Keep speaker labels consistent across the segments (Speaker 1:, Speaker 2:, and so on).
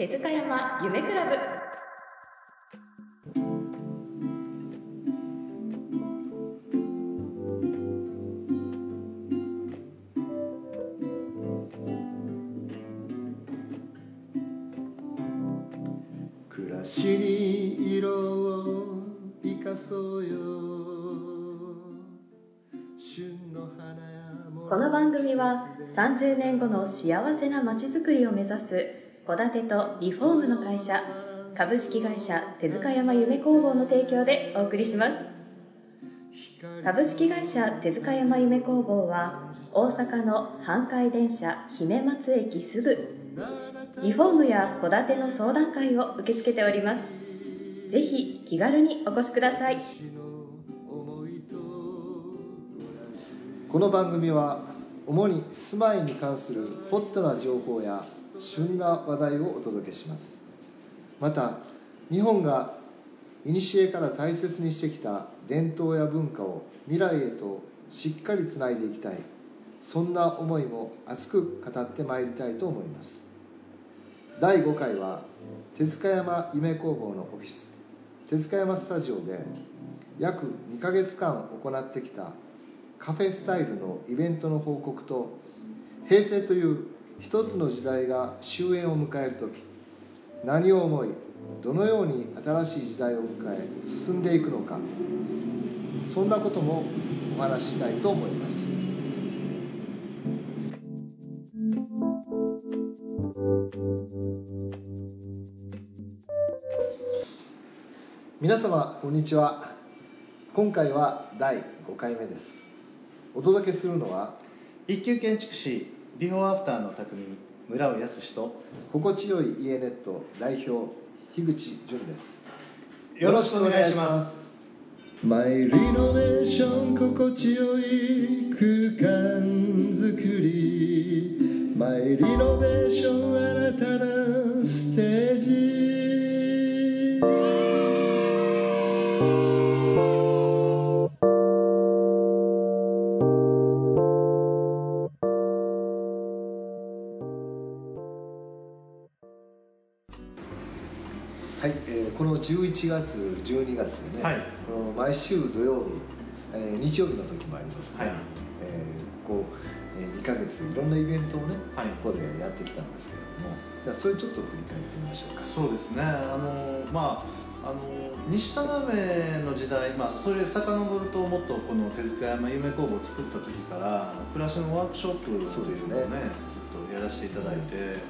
Speaker 1: 手塚山夢クラブ。
Speaker 2: 暮らしに色を生かそうよ。
Speaker 1: この番組は30年後の幸せなまちづくりを目指す戸建てとリフォームの会社株式会社手塚山夢工房の提供でお送りします。株式会社手塚山夢工房は大阪の阪海電車姫松駅すぐリフォームや戸建ての相談会を受け付けております。ぜひ気軽にお越しください。
Speaker 2: この番組は主に住まいに関するホットな情報や旬な話題をお届けします。また日本が古から大切にしてきた伝統や文化を未来へとしっかりつないでいきたい。そんな思いも熱く語ってまいりたいと思います。第5回は手塚山夢工房のオフィス。手塚山スタジオで約2ヶ月間行ってきたカフェスタイルのイベントの報告と平成という一つの時代が終焉を迎える時何を思いどのように新しい時代を迎え進んでいくのかそんなこともお話ししたいと思います。皆様こんにちは。今回は第5回目です。お届けするのは
Speaker 3: 一級建築士ビフォーアフターの匠村尾康と
Speaker 2: 心地よい家ネット代表樋口淳です。
Speaker 3: よろしくお願いします。
Speaker 2: マイリノベーション心地よい空間づくり。マイリノベーション新たなステ11月、12月でね、
Speaker 3: はい。
Speaker 2: この毎週土曜日、えー日曜日の時もありますが、
Speaker 3: はい。
Speaker 2: えーここ、え2ヶ月いろんなイベントをね、
Speaker 3: はい。
Speaker 2: ここでやってきたんですけれども、じゃあそれちょっと振り返ってみましょうか。
Speaker 3: そうですね。あのまああの西田鍋の時代、まあ、それ遡るともっとこの手塚山夢工房を作った時から暮らしのワークショップっていうのを
Speaker 2: そうです
Speaker 3: ね
Speaker 2: ね
Speaker 3: ずっとやらせていただいて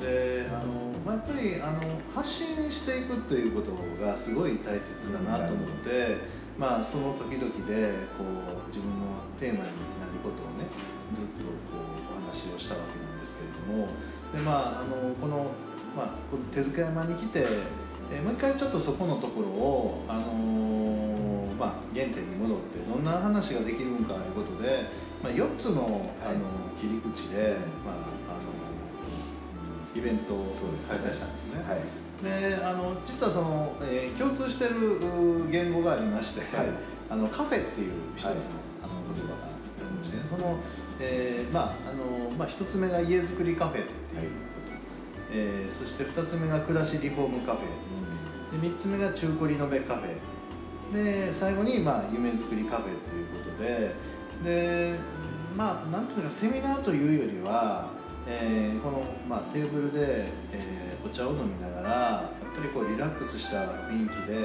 Speaker 3: であの、まあ、やっぱりあの発信していくということがすごい大切だなと思って、まあ、その時々でこう自分のテーマになることをねずっとこうお話をしたわけなんですけれどもで、まあ、あのこの,、まあ、この手塚山に来て、えーもう一回ちょっとそこのところを、あのーまあ、原点に戻ってどんな話ができるのかということで、まあ、4つの、あの切り口で、まああのイベントを開催したんですね。
Speaker 2: はい。
Speaker 3: であの実はその、えー共通してるう言語がありまして、
Speaker 2: はい。
Speaker 3: あのカフェっていう一つの,、
Speaker 2: はい。
Speaker 3: あの言葉がありましてね。その、えーまああのまあ、一つ目が家づくりカフェっていうこと、えーそして二つ目が暮らしリフォームカフェ。で三つ目が中古リノベカフェ。で最後に、まあ、夢づくりカフェということで。でまあなんていうかセミナーというよりは、えーこの、まあ、テーブルで、えーお茶を飲みながらやっぱりこうリラックスした雰囲気で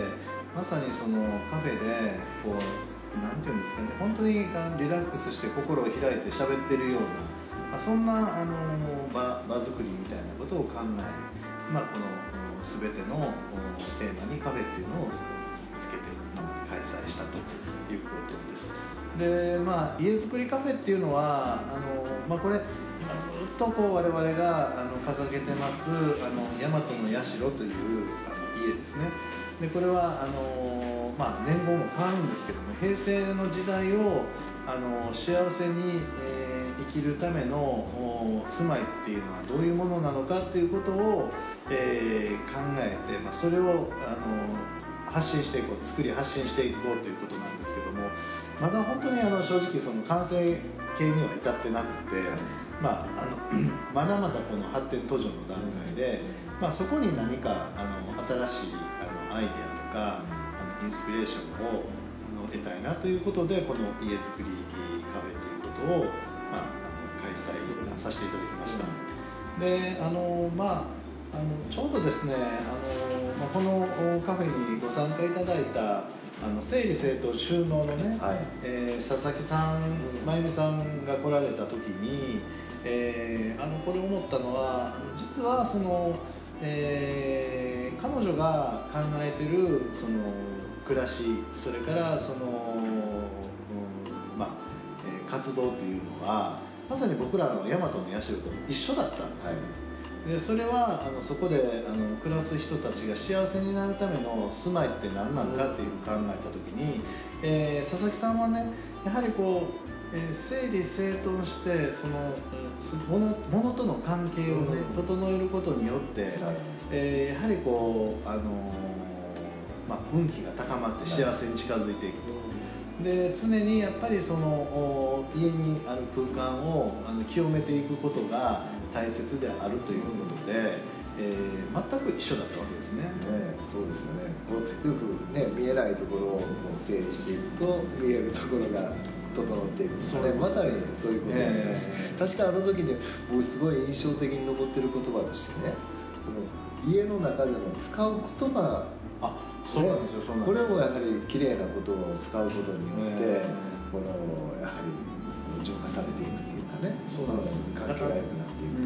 Speaker 3: まさにそのカフェでこうなんていうんですかね本当にリラックスして心を開いて喋ってるような、まあ、そんなあの場場作りみたいなことを考え、まあ、この全てのテーマにカフェっていうのをつけて、開催したということです。でまあ、家づくりカフェっていうのはあの、まあ、これずっとこう我々があの掲げてますあの大和の社というあの家ですねでこれはあの、まあ、年号も変わるんですけども平成の時代をあの幸せに、えー生きるためのお住まいっていうのはどういうものなのかっていうことを、えー考えて、まあ、それをあの発信していこう作り発信していこうということなんですけどもまだ本当にあの正直その完成形には至ってなくてまあ、あの まだまだこの発展途上の段階で、まあ、そこに何かあの新しいあのアイデアとかあのインスピレーションを得たいなということでこの家づくりカフェということを、まあ、あの開催させていただきました。であのまああのちょうどですねあの、まあ、このカフェにご参加いただいたあの整理整頓収納のね、
Speaker 2: はい
Speaker 3: えー佐々木さん真由美さんが来られた時に、えーあのこれ思ったのは実はその、えー彼女が考えてるその暮らしそれからその、うんまあえー活動っていうのはまさに僕らの大和の社と一緒だったんです。よね、でそれはあのそこであの暮らす人たちが幸せになるための住まいって何なのかっていう考えた時に、えー佐々木さんはねやはりこう、えー整理整頓してそのうんす物物との関係をね、
Speaker 2: うん。
Speaker 3: 整えることによって、
Speaker 2: なるほど
Speaker 3: えーやはりこう、あのーまあ、運気が高まって幸せに近づいていく。と。で常にやっぱりそのお家にある空間をあの清めていくことが大切であるということで、えー全く一緒だったわけですね。
Speaker 2: ね、そうですよね。こうよく、ね、見えないところをこう整理していくと見えるところが整っていく。
Speaker 3: そう。
Speaker 2: ね、まさにそういうことなんです、
Speaker 3: ええ。
Speaker 2: 確かあの時に僕すごい印象的に残ってる言葉としてね。その家の中での使う言葉
Speaker 3: あそうなんですよ、そうなんですよ。
Speaker 2: これもやはり綺麗なことを使うことによって、やはり浄化されていくっていうかね
Speaker 3: そうなんですよ。
Speaker 2: 関係が良くなっていく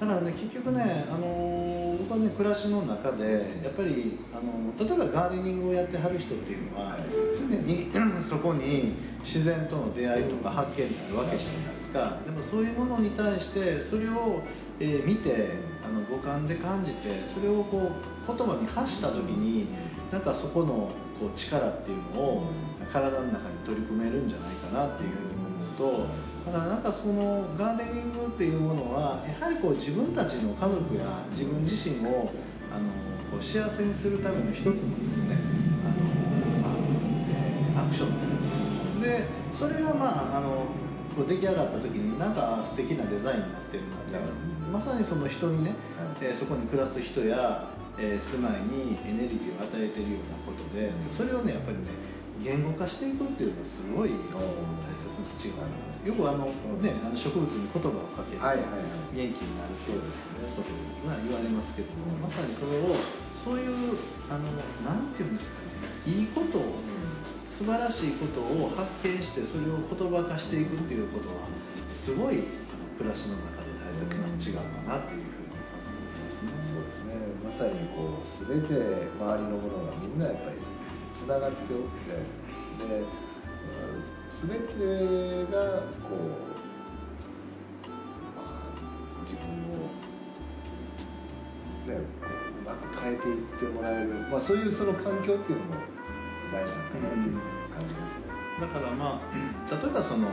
Speaker 2: と。か、
Speaker 3: うからね結局ね、あのー僕はね暮らしの中でやっぱり、あの例えばガーデニングをやってはる人っていうのは、常に そこに自然との出会いとか発見があるわけじゃないですか。でもそういうものに対してそれを、えー見てあの五感で感じてそれをこう言葉に発した時になんかそこのこう力っていうのを体の中に取り組めるんじゃないかなっていうふうに思うとだからなんかそのガーデニングっていうものはやはりこう自分たちの家族や自分自身をあのこう幸せにするための一つのですねあの、まあえーアクションで。それがまああのこう出来上がった時になんか素敵なデザインになってるなってまさにその人にね、
Speaker 2: はい。
Speaker 3: えーそこに暮らす人や、えー住まいにエネルギーを与えているようなことでそれをねやっぱりね言語化していくっていうのはすごい大切な違うかなよくあの、ね、あの植物に言葉をかけると
Speaker 2: はいはいはい。
Speaker 3: 元気になる
Speaker 2: そうですね
Speaker 3: ことは言われますけどもまさにそれをそういうあのなんていうんですかね。いいことを素晴らしいことを発見してそれを言葉化していくっていうことはすごいあの暮らしの中で大切な違うかなっていうふうに思いますね。
Speaker 2: そうですね。まさにこう全て周りのものがみんなやっぱりつながっておってでうん全てがこう、まあ、自分をねこううまく変えていってもらえる、まあ、そういうその環境っていうのも大事なのかなっていう感じですね。
Speaker 3: だからまあ例えばその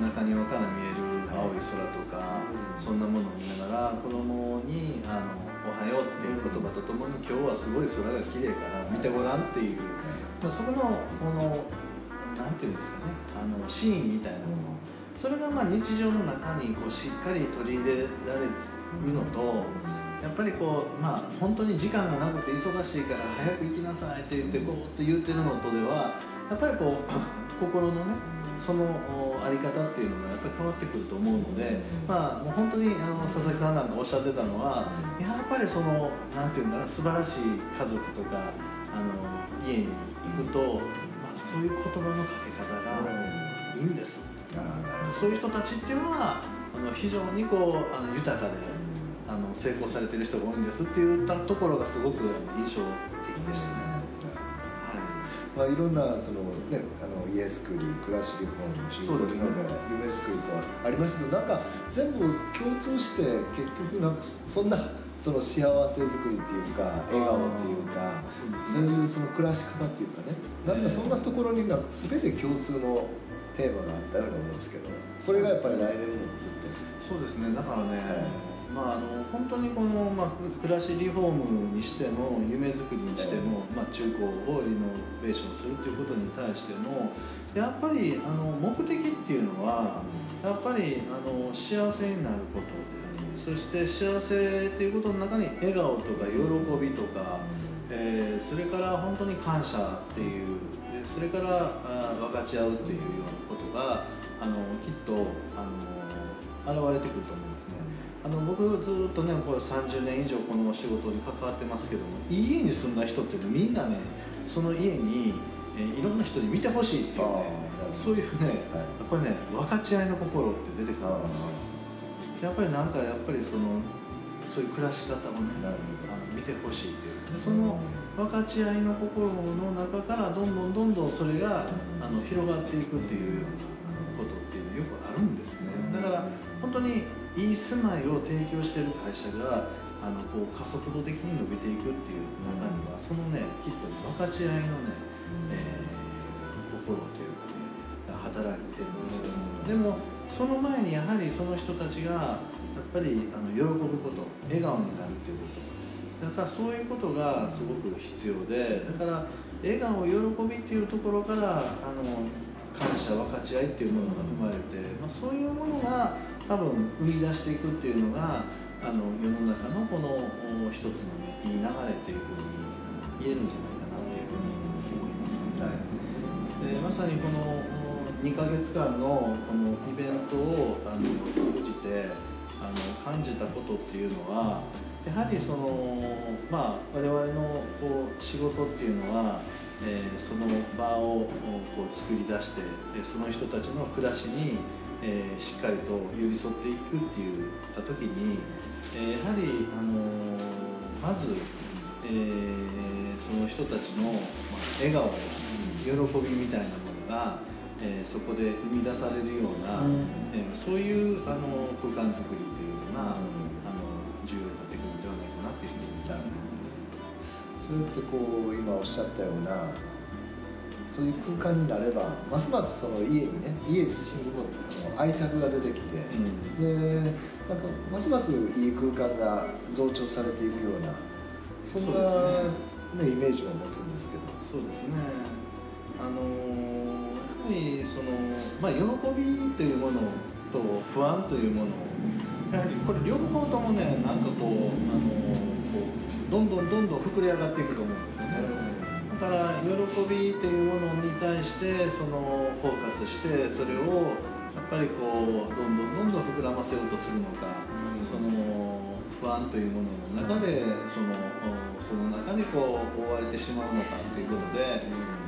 Speaker 3: 中庭から見える青い空とか、
Speaker 2: うん
Speaker 3: そんなものを見ながら子供にあの「おはよう」っていう言葉とともに「今日はすごい空が綺麗から見てごらん」っていう、まあ、そこのこのなんていうんですかねあのシーンみたいなもの。それがまあ日常の中にこうしっかり取り入れられるのとやっぱりこうまあ本当に時間がなくて忙しいから早く行きなさいって言ってこうって言ってるのとではやっぱりこう 心のねそのおあり方っていうのがやっぱり変わってくると思うので、まあ、もう本当にあの佐々木さんなんかおっしゃってたのはやっぱりそのなんていうんだろう素晴らしい家族とかあの家に行くと、まあ、そういう言葉のかけ方がいいんですそういう人たちっていうのはあの非常にこうあの豊かであの成功されてる人が多いんですって言ったところがすごく印象的でしたね。はい
Speaker 2: まあ、いろんなその、ね、あの家づくり暮らしリフォーム中
Speaker 3: そうですね。
Speaker 2: リノベ夢づくりとありましたけどなんか全部共通して結局なんかそんなその幸せづくりっていうか笑顔っていうか
Speaker 3: そう
Speaker 2: いうその暮らし方っていうかね。なんかそんなところになんか全て共通のテーマがあったように思うんですけどこれがやっぱり来年もずっと。
Speaker 3: そうですね。だからね、
Speaker 2: はい
Speaker 3: まあ、あの本当にこの、まあ、暮らしリフォームにしても夢づくりにしても、まあ、中古をリノベーションするということに対してもやっぱりあの目的っていうのはやっぱりあの幸せになること。そして幸せっていうことの中に笑顔とか喜びとか、えー、それから本当に感謝っていうでそれからあ分かち合うっていうようなことがあのきっとあの現れてくると思うんですね。あの僕ずっとねこれ30年以上この仕事に関わってますけどもいい家に住んだ人ってみんなねその家にえー、いろんな人に見てほしいっていうねそういうね、やっぱりね分かち合いの心って出てくるんですよ。やっぱりなんかやっぱりそのそういう暮らし方をねあの見てほしいっていう。その分かち合いの心の中からどんどんどんどんそれがあの広がっていくっていうようなるんですね。だから本当にいい住まいを提供している会社があのこう加速度的に伸びていくっていう中にはそのねきっと分かち合いのねえー、心というかね働いてるんですよ、でもその前にやはりその人たちがやっぱりあの喜ぶこと笑顔になるということ。だからそういうことがすごく必要でだから笑顔喜びっていうところからあの感謝分かち合いっていうものが生まれて、まあ、そういうものが多分生み出していくっていうのがあの世の中のこの一つの、ね、いい流れっていうふうに言えるんじゃないかなっていうふうにでまさにこの2ヶ月間のこのイベントをあの通じてあの感じたことっていうのはやはりその、まあ、我々のこう仕事っていうのは、えー、その場をこう作り出してその人たちの暮らしに、えー、しっかりと寄り添っていくっていった時に、えー、やはり、あのまず、えその人たちの、まあ、笑顔喜びみたいなものが、えー、そこで生み出されるような、うん、えー、そういうあの空間づくりというのが、
Speaker 2: それってこう今おっしゃったようなそういう空間になればますますその家にね家自身にも愛着が出てきて、うん、でなんかますますいい空間が増長されていくようなそんなね、ね、イメージを持つんですけど。
Speaker 3: そうですね。あのやはりその、まあ、喜びというものと不安というものやはりこれ両方ともねなんかこう、あのどんどんどんどん膨れ上がっていくと思うんですよね。だから喜びというものに対してそのフォーカスしてそれをやっぱりこうどんどんどんどん膨らませようとするのか、その不安というものの中でそのその中にこう覆われてしまうのかということで、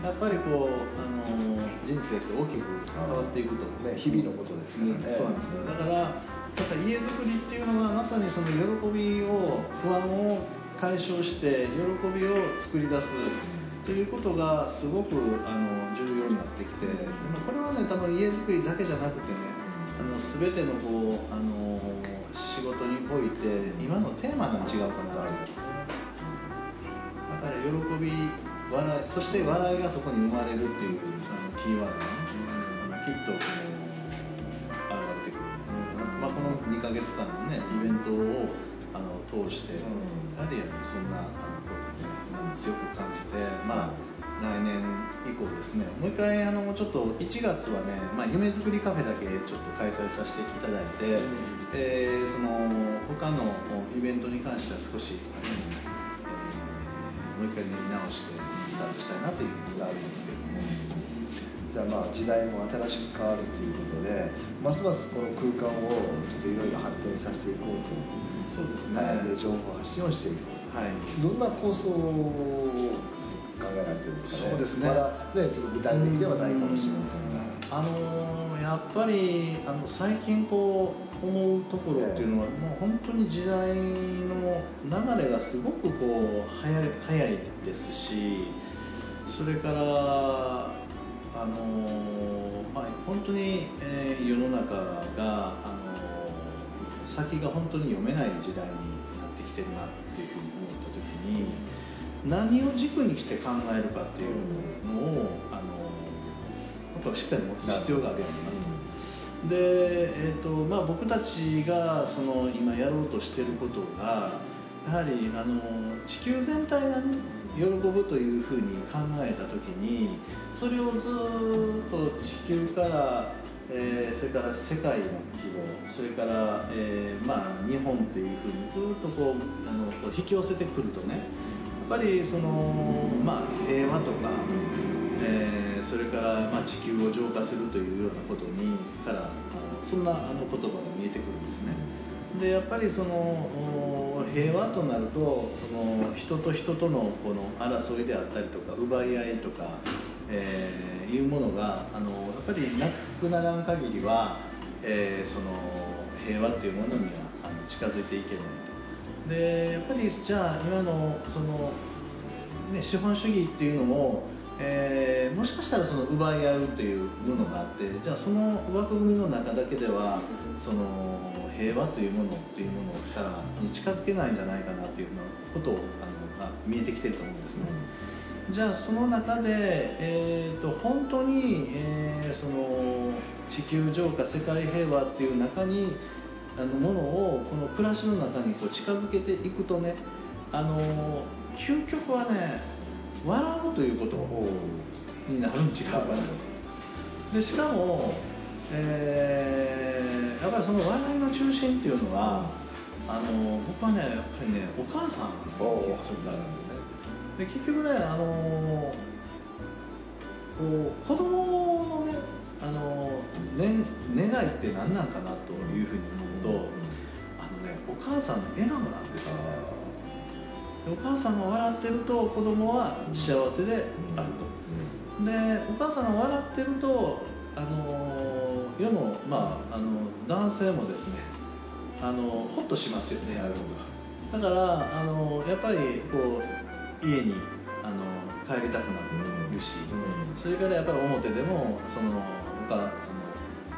Speaker 3: やっぱりこうあの人生って大きく変わっていくと、
Speaker 2: ね、日々のことですからね、
Speaker 3: そうなんですだからだから家づくりっていうのはまさにその喜びを不安を解消して喜びを作り出すということがすごくあの重要になってきて、これはね多分家づくりだけじゃなくてねあの全てのこうあの仕事において今のテーマが違うかな。だから喜び笑いそして笑いがそこに生まれるっていうあのキーワードがね、きっとまあ、この2ヶ月間のねイベントをあの通して、やはりそんなあの強く感じてまあ来年以降ですね。もう一回あのちょっと1月はね、まあ、夢づくりカフェだけちょっと開催させていただいて、うん、えー、その他のイベントに関しては少し、えー、もう一回練り直してスタートしたいなというふうにあるんですけども、
Speaker 2: じゃあまあ時代も新しく変わるということでますますこの空間をちょっといろいろ発展させていこうと
Speaker 3: そうですね、
Speaker 2: で情報発信をしていこうと、はい、どんな構想考えられてるんですかね？そうですね。まだねちょっと具体的ではないかもしれませんが。
Speaker 3: あのー、やっぱりあの最近こう思うところっていうのは、もう本当に時代の流れがすごくこう早い早いですし、それからあのー、まあ本当に、えー、世の中があのー、先が本当に読めない時代になってきてるなっていうふうに思った時に。何を軸にして考えるかっていうのを、あのやっぱしっかり持つ必要があるやんなと。で、えーとまあ、僕たちがその今やろうとしていることがやはりあの地球全体が、ね、喜ぶというふうに考えた時にそれをずっと地球からえー、それから世界の規模それから、えー、まあ、日本っていうふうにずっとこうあのこう引き寄せてくるとねやっぱりその、まあ、平和とか、えー、それから、まあ、地球を浄化するというようなことにからそんなあの言葉が見えてくるんですね。でやっぱりその平和となるとその人と人とのこの争いであったりとか奪い合いとか、えー、いうものがあのやっぱりなくならん限りは、えー、その平和っていうものにはあの近づいていけないと。でやっぱりじゃあ今のその、ね、資本主義っていうのもえー、もしかしたらその奪い合うというものがあってじゃあその枠組みの中だけではその平和というものというものからに近づけないんじゃないかなというようなことをあの、まあ、見えてきてると思うんですね。じゃあその中で、えーと、本当に、えー、その地球浄化世界平和っていう中にあのものをこの暮らしの中にこう近づけていくとねあの究極はね笑うということになるん違うかなでしかも、えー、やっぱりその笑いの中心っていうのはあの僕はねやっぱりねお母さんで結局ねあのこう子供のねあの、ね、願いって何なんかなというふうに思うと、あのねお母さんの笑顔なんですよ。ねお母さんが笑ってると子供は幸せであると、でお母さんが笑ってるとあの世の,、まあ、あの男性もですねあのほっとしますよねなるほどだからあのやっぱりこう家にあの帰りたくなるし、それからやっぱり表でもそのその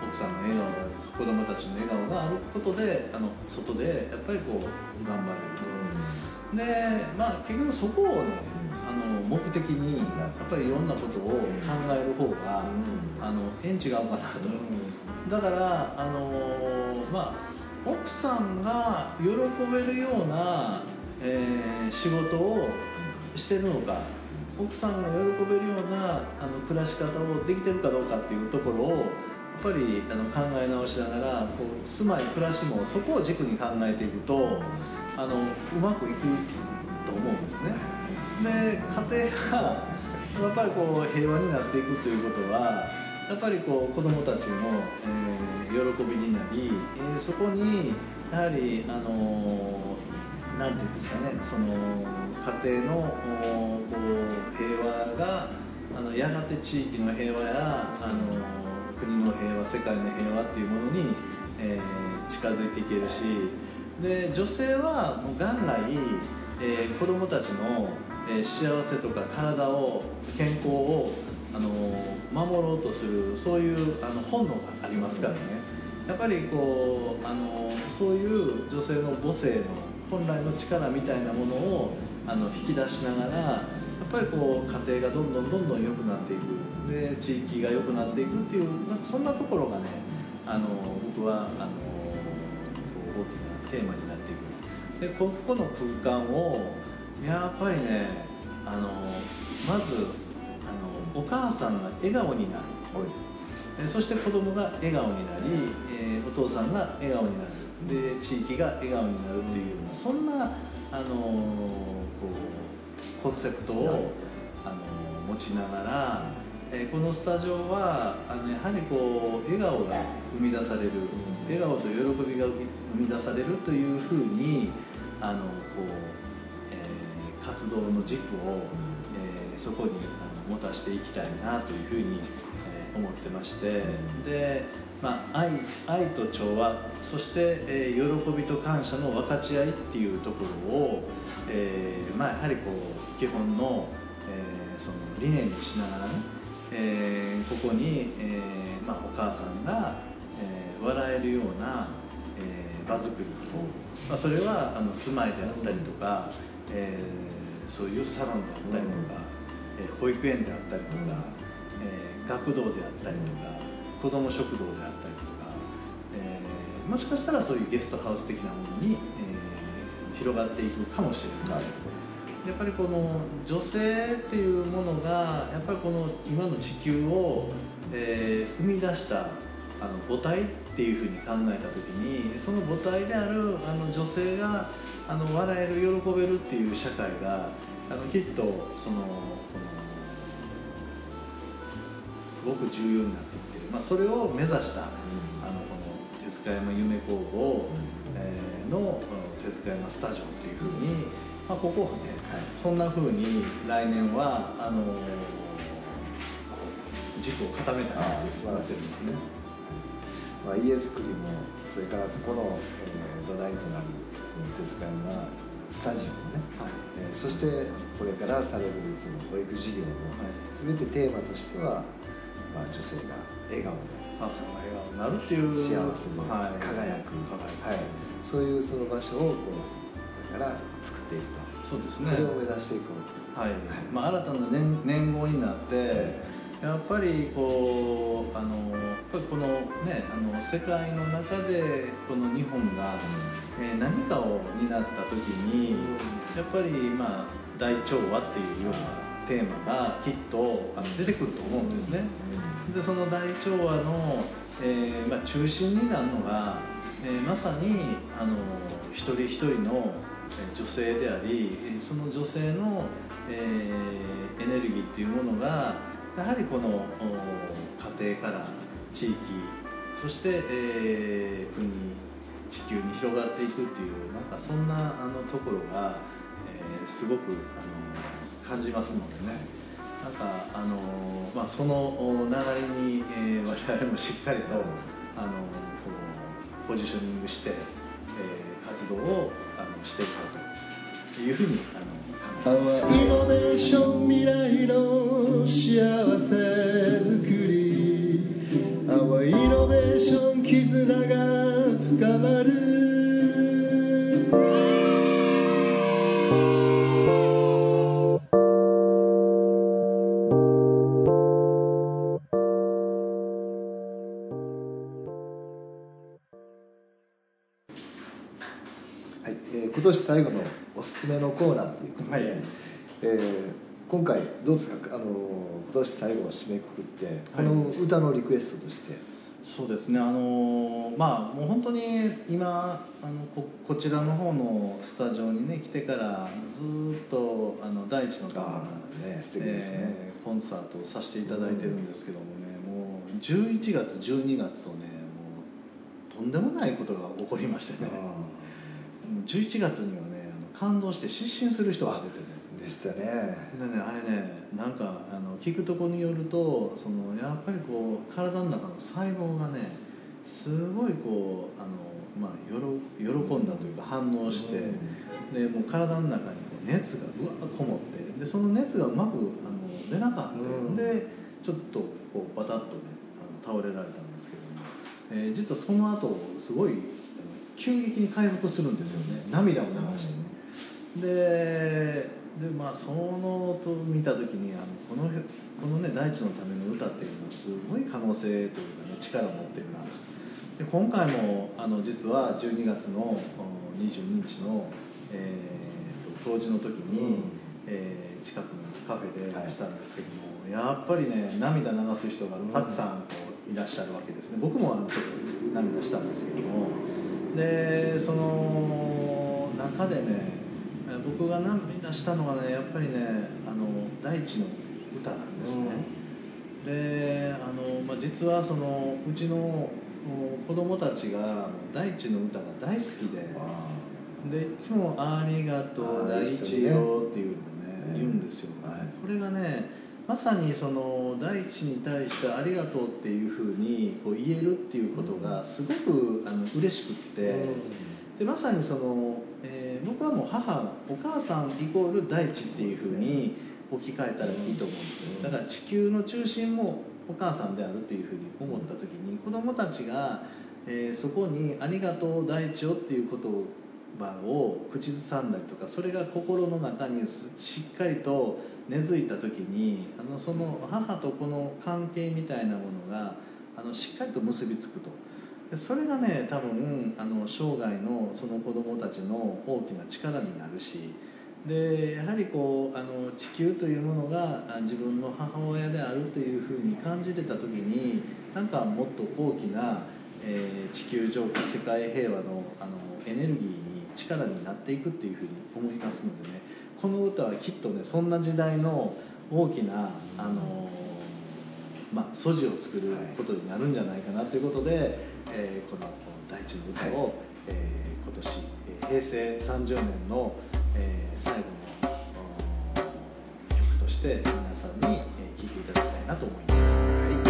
Speaker 3: 奥さんの笑顔子供たちの笑顔があることであの外でやっぱりこう頑張れると。でまあ結局そこをね、あの目的にやっぱりいろんなことを考える方が、あのええん違うかなと、だからあのまあ奥さんが喜べるような、えー、仕事をしてるのか奥さんが喜べるようなあの暮らし方をできてるかどうかっていうところをやっぱりあの考え直しながらこう住まい暮らしもそこを軸に考えていくとあのうまくいくと思うんですね。で家庭がやっぱりこう平和になっていくということはやっぱりこう子どもたちの、えー、喜びになり、えー、そこにやはりあの何て言うんですかねその家庭のこう平和があのやがて地域の平和やあの国の平和世界の平和っていうものに、えー、近づいていけるしで女性はもう元来、えー、子供たちの、えー、幸せとか体を健康をあの守ろうとするそういうあの本能がありますからね。やっぱりこうあのそういう女性の母性の本来の力みたいなものをあの引き出しながらやっぱりこう家庭がどんどんどんどん良くなっていく。で地域が良くなっていくっていうなんかそんなところがねあの僕はあのテーマになっていく。でここの空間をやっぱりねあのまずあのお母さんが笑顔になる、はい、そして子供が笑顔になり、えー、お父さんが笑顔になる。で地域が笑顔になるっていうようなそんなあのこうコンセプトをあの持ちながら、えー、このスタジオはあのやはりこう笑顔が生み出される笑顔と喜びが生み出されるというふうにあのこう、えー、活動の軸を、えー、そこにあの持たしていきたいなというふうに、えー、思ってましてで、まあ、愛愛と調和そして、えー、喜びと感謝の分かち合いっていうところを、えーまあ、やはりこう基本の,、えー、その理念にしながらね、えー、ここに、えーまあ、お母さんが、笑えるような、えー、場作りを、まあ、それはあの住まいであったりとか、えー、そういうサロンであったりとか、えー、保育園であったりとか、えー、学童であったりとか子ども食堂であったりとかもしかしたらそういうゲストハウス的なものに、えー広がっていくかもしれない。やっぱりこの女性っていうものがやっぱりこの今の地球を、えー生み出したあの母体っていうふうに考えた時にその母体であるあの女性があの笑える喜べるっていう社会があのきっとそのこのすごく重要になってきている、まあ、それを目指した、あのこの手塚山夢工房、えーのこの手塚山スタジオっていうふうに、まあ、ここはね、そんなふうに来年はあの軸を固めたいな
Speaker 2: ああ素晴らしいですね、まあ、家づくりもそれからここの、えー土台となる手塚山スタジオもね、
Speaker 3: はい。
Speaker 2: えーそしてこれからされるその保育事業も、全てテーマとしては、まあ、女性が笑顔で
Speaker 3: お母さんが笑顔になるっていう
Speaker 2: 幸せで
Speaker 3: はい。
Speaker 2: 輝く、
Speaker 3: 輝く。
Speaker 2: はい、そういうその場所をこうこれから作っていくと。
Speaker 3: そうですね。
Speaker 2: それを目指していこうと。
Speaker 3: はい。まあ、新たな年年号になって、やっぱりこうあのやっぱりこのねあの世界の中でこの日本が、えー何かを担った時に、やっぱりまあ大調和っていうようなテーマがきっとあの出てくると思うんですね。でその大調和の、えーまあ、中心になるのが、えーまさにあの一人一人のえー女性でありその女性の、えーエネルギーっていうものがやはりこの家庭から地域そして、えー国地球に広がっていくっていうなんかそんなあのところが、えーすごくあの感じますのでね。なんかあの、まあ、その流れに、えー我々もしっかりとあのこうポジショニングして、えー活動をあのしていこうというふうにあの考えてます。
Speaker 2: イノベーション未来の幸せづくり淡いイノベーション絆がえー今年最後のおすすめのコーナーということで、
Speaker 3: はい。
Speaker 2: えー今回どうですか？あの今年最後を締めくくってこの歌のリクエストとして、
Speaker 3: そうですね、あのまあ、もう本当に今あのこ、こちらの方のスタジオに、ね、来てから、ずーっとあの第一の
Speaker 2: あーね素敵ですね。
Speaker 3: えーコンサートをさせていただいてるんですけどもね、もう11月、12月とね、もうとんでもないことが起こりましてね、11月にはね、感動して失神する人が出てね。
Speaker 2: でしたね。
Speaker 3: でね、あれねなんかあの聞くとこによるとそのやっぱりこう体の中の細胞がねすごいこうあの、まあ、よろ喜んだというか反応して、でもう体の中にこう熱がうわーこもってでその熱がうまくあの出なかった、
Speaker 2: うん。
Speaker 3: でちょっとこうバタッとねあの倒れられたんですけども、えー実はその後すごい急激に回復するんですよね。涙を流して。ででまあそのと見た時にあのこのこのね大地のための歌っていうのはすごい可能性というかね力を持ってるなと。で今回もあの実は12月のお22日の、えーと当時の時に、
Speaker 2: うん
Speaker 3: えー近くのカフェでしたんですけども、やっぱりね涙流す人がたくさんこういらっしゃるわけですね。僕もあのちょっと涙したんですけどもでその中でねえー僕が涙したのはねやっぱりねあの大地の歌なんですね、であの、まあ、実はそのうちのお子供たちが大地の歌が大好きででいつも「ありがとう大地
Speaker 2: よ
Speaker 3: よ」っていうのをね
Speaker 2: ね
Speaker 3: 言うんですよ、
Speaker 2: はい。
Speaker 3: これがねまさにその大地に対して「ありがとう」っていうふうにこう言えるっていうことがすごくあの嬉しくって、でまさにその、えー僕はもう母お母さんイコール大地っていうふうに置き換えたらいいと思うんですよだから地球の中心もお母さんであるっていうふうに思った時に子供たちが、えーそこに「ありがとう大地よ」っていう言葉を口ずさんだりとかそれが心の中にすしっかりと根付いた時にあのその母と子の関係みたいなものがあのしっかりと結びつくと。それがね多分あの生涯のその子どもたちの大きな力になるしでやはりこうあの地球というものが自分の母親であるというふうに感じてた時になんかもっと大きな、えー、地球上世界平和のあのエネルギーに力になっていくっていうふうに思いますのでねこの歌はきっとねそんな時代の大きなあの、まあ、素地を作ることになるんじゃないかなということで、えー、この「大地の歌を」を、えー、今年平成30年の「えー、最後の曲として皆さんに聴、いていただきたいなと思います。
Speaker 4: マイ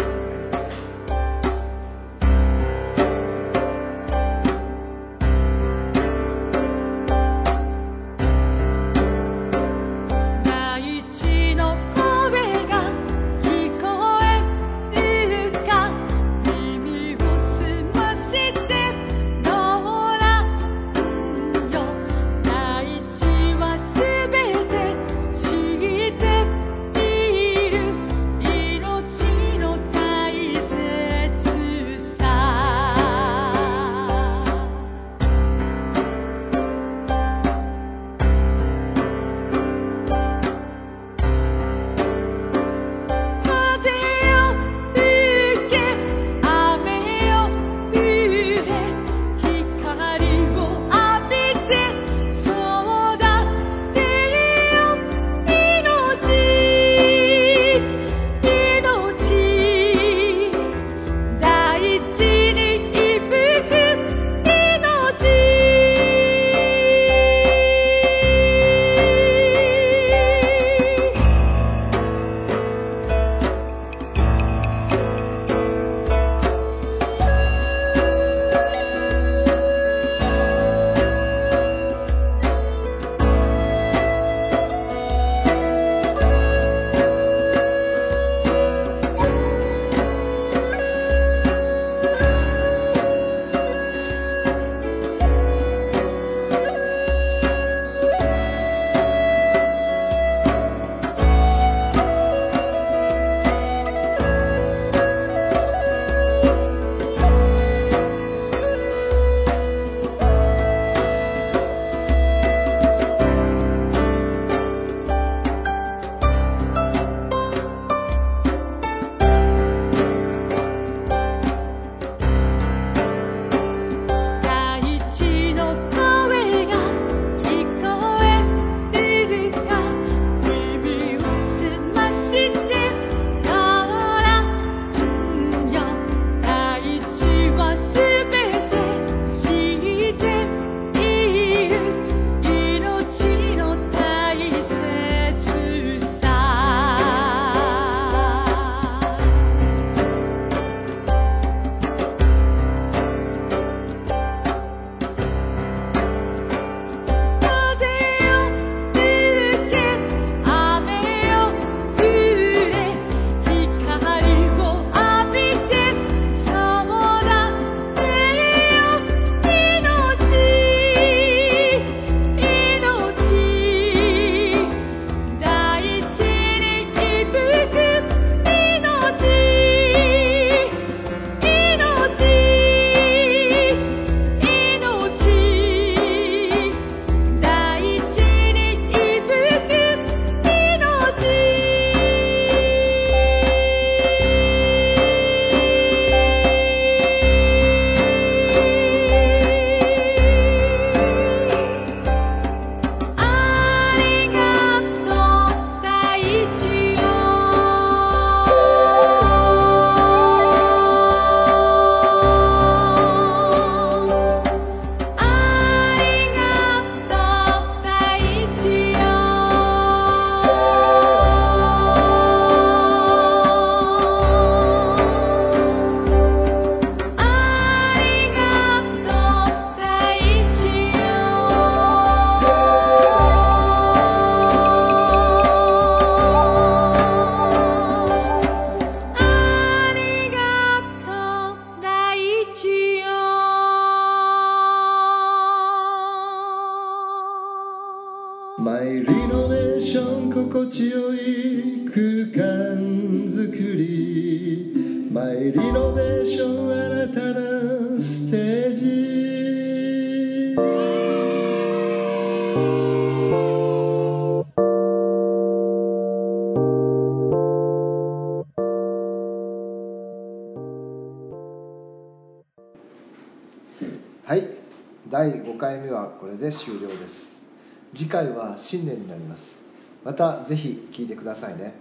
Speaker 2: これで終了です。次回は新年になります。またぜひ聞いてくださいね。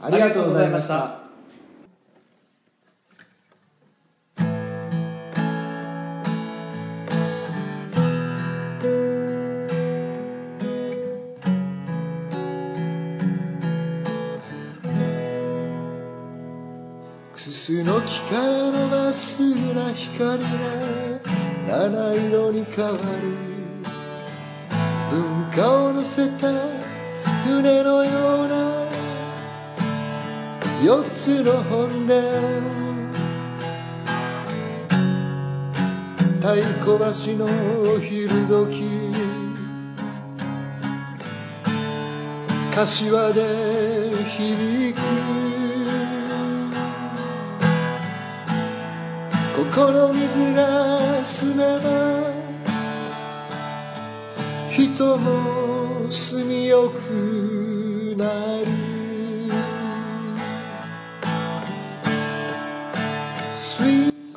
Speaker 2: ありがとうございました。四つの本殿太鼓橋のお昼時柏で響く。ここの水が澄めば人も住みよくなる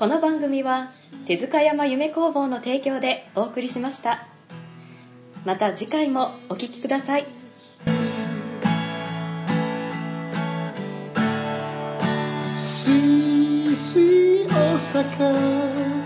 Speaker 1: この番組は手塚山夢工房の提供でお送りしました。また次回もお聴きください。
Speaker 2: スイスイ大阪。